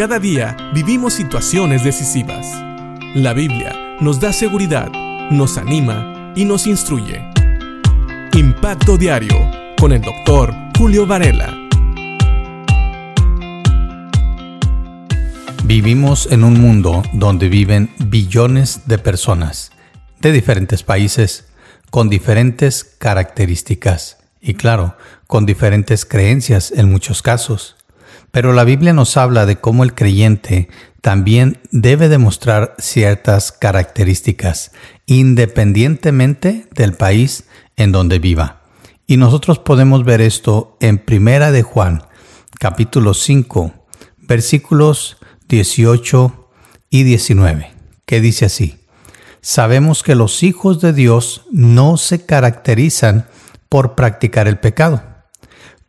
Cada día vivimos situaciones decisivas. La Biblia nos da seguridad, nos anima y nos instruye. Impacto Diario con el doctor Julio Varela. Vivimos en un mundo donde viven billones de personas de diferentes países con diferentes características y claro, con diferentes creencias en muchos casos. Pero la Biblia nos habla de cómo el creyente también debe demostrar ciertas características independientemente del país en donde viva. Y nosotros podemos ver esto en Primera de Juan, capítulo 5, versículos 18 y 19, que dice así: Sabemos que los hijos de Dios no se caracterizan por practicar el pecado,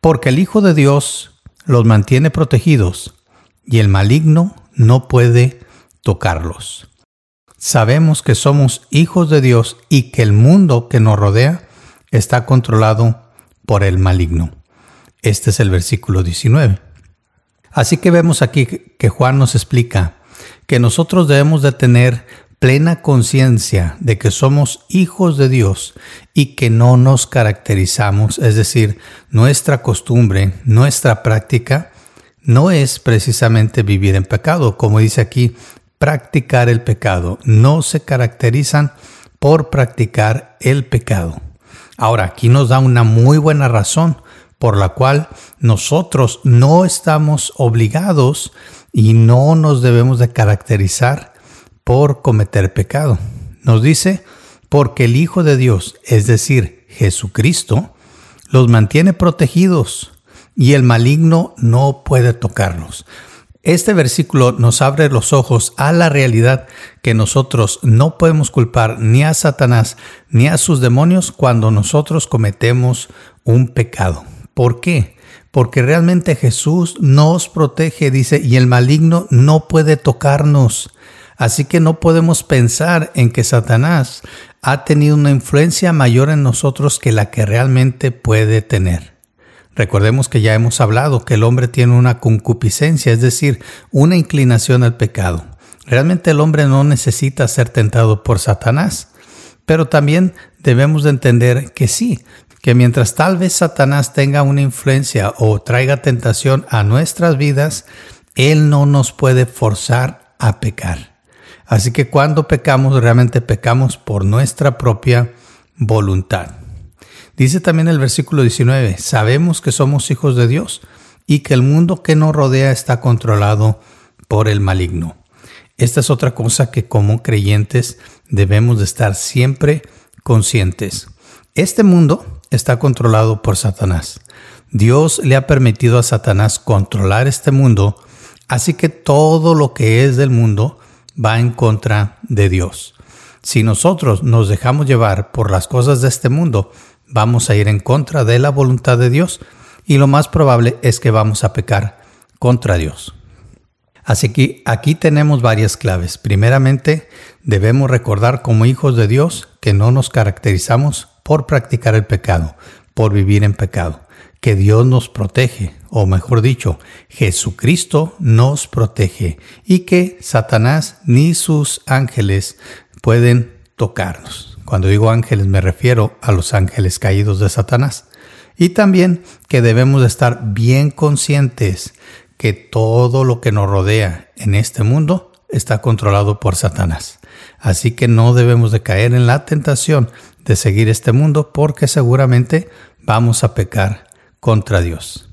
porque el Hijo de Dios los mantiene protegidos y el maligno no puede tocarlos. Sabemos que somos hijos de Dios y que el mundo que nos rodea está controlado por el maligno. Este es el versículo 19. Así que vemos aquí que Juan nos explica que nosotros debemos de tener plena conciencia de que somos hijos de Dios y que no nos caracterizamos, es decir, nuestra costumbre, nuestra práctica, no es precisamente vivir en pecado, como dice aquí, practicar el pecado. No se caracterizan por practicar el pecado. Ahora, aquí nos da una muy buena razón por la cual nosotros no estamos obligados y no nos debemos de caracterizar por cometer pecado. Nos dice, porque el Hijo de Dios, es decir, Jesucristo, los mantiene protegidos y el maligno no puede tocarlos. Este versículo nos abre los ojos a la realidad que nosotros no podemos culpar ni a Satanás ni a sus demonios cuando nosotros cometemos un pecado. ¿Por qué? Porque realmente Jesús nos protege, dice, y el maligno no puede tocarnos. Así que no podemos pensar en que Satanás ha tenido una influencia mayor en nosotros que la que realmente puede tener. Recordemos que ya hemos hablado que el hombre tiene una concupiscencia, es decir, una inclinación al pecado. Realmente el hombre no necesita ser tentado por Satanás, pero también debemos de entender que sí, que mientras tal vez Satanás tenga una influencia o traiga tentación a nuestras vidas, él no nos puede forzar a pecar. Así que cuando pecamos, realmente pecamos por nuestra propia voluntad. Dice también el versículo 19, sabemos que somos hijos de Dios y que el mundo que nos rodea está controlado por el maligno. Esta es otra cosa que como creyentes debemos de estar siempre conscientes. Este mundo está controlado por Satanás. Dios le ha permitido a Satanás controlar este mundo, así que todo lo que es del mundo va en contra de Dios. Si nosotros nos dejamos llevar por las cosas de este mundo, vamos a ir en contra de la voluntad de Dios y lo más probable es que vamos a pecar contra Dios. Así que aquí tenemos varias claves. Primeramente, debemos recordar como hijos de Dios que no nos caracterizamos por practicar el pecado, por vivir en pecado que Dios nos protege, o mejor dicho, Jesucristo nos protege y que Satanás ni sus ángeles pueden tocarnos. Cuando digo ángeles me refiero a los ángeles caídos de Satanás. Y también que debemos estar bien conscientes que todo lo que nos rodea en este mundo está controlado por Satanás. Así que no debemos de caer en la tentación de seguir este mundo porque seguramente vamos a pecar contra Dios.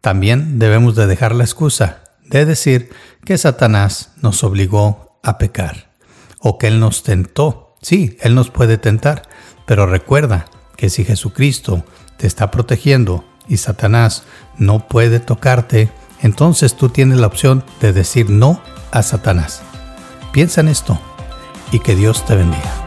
También debemos de dejar la excusa de decir que Satanás nos obligó a pecar o que Él nos tentó. Sí, Él nos puede tentar, pero recuerda que si Jesucristo te está protegiendo y Satanás no puede tocarte, entonces tú tienes la opción de decir no a Satanás. Piensa en esto y que Dios te bendiga.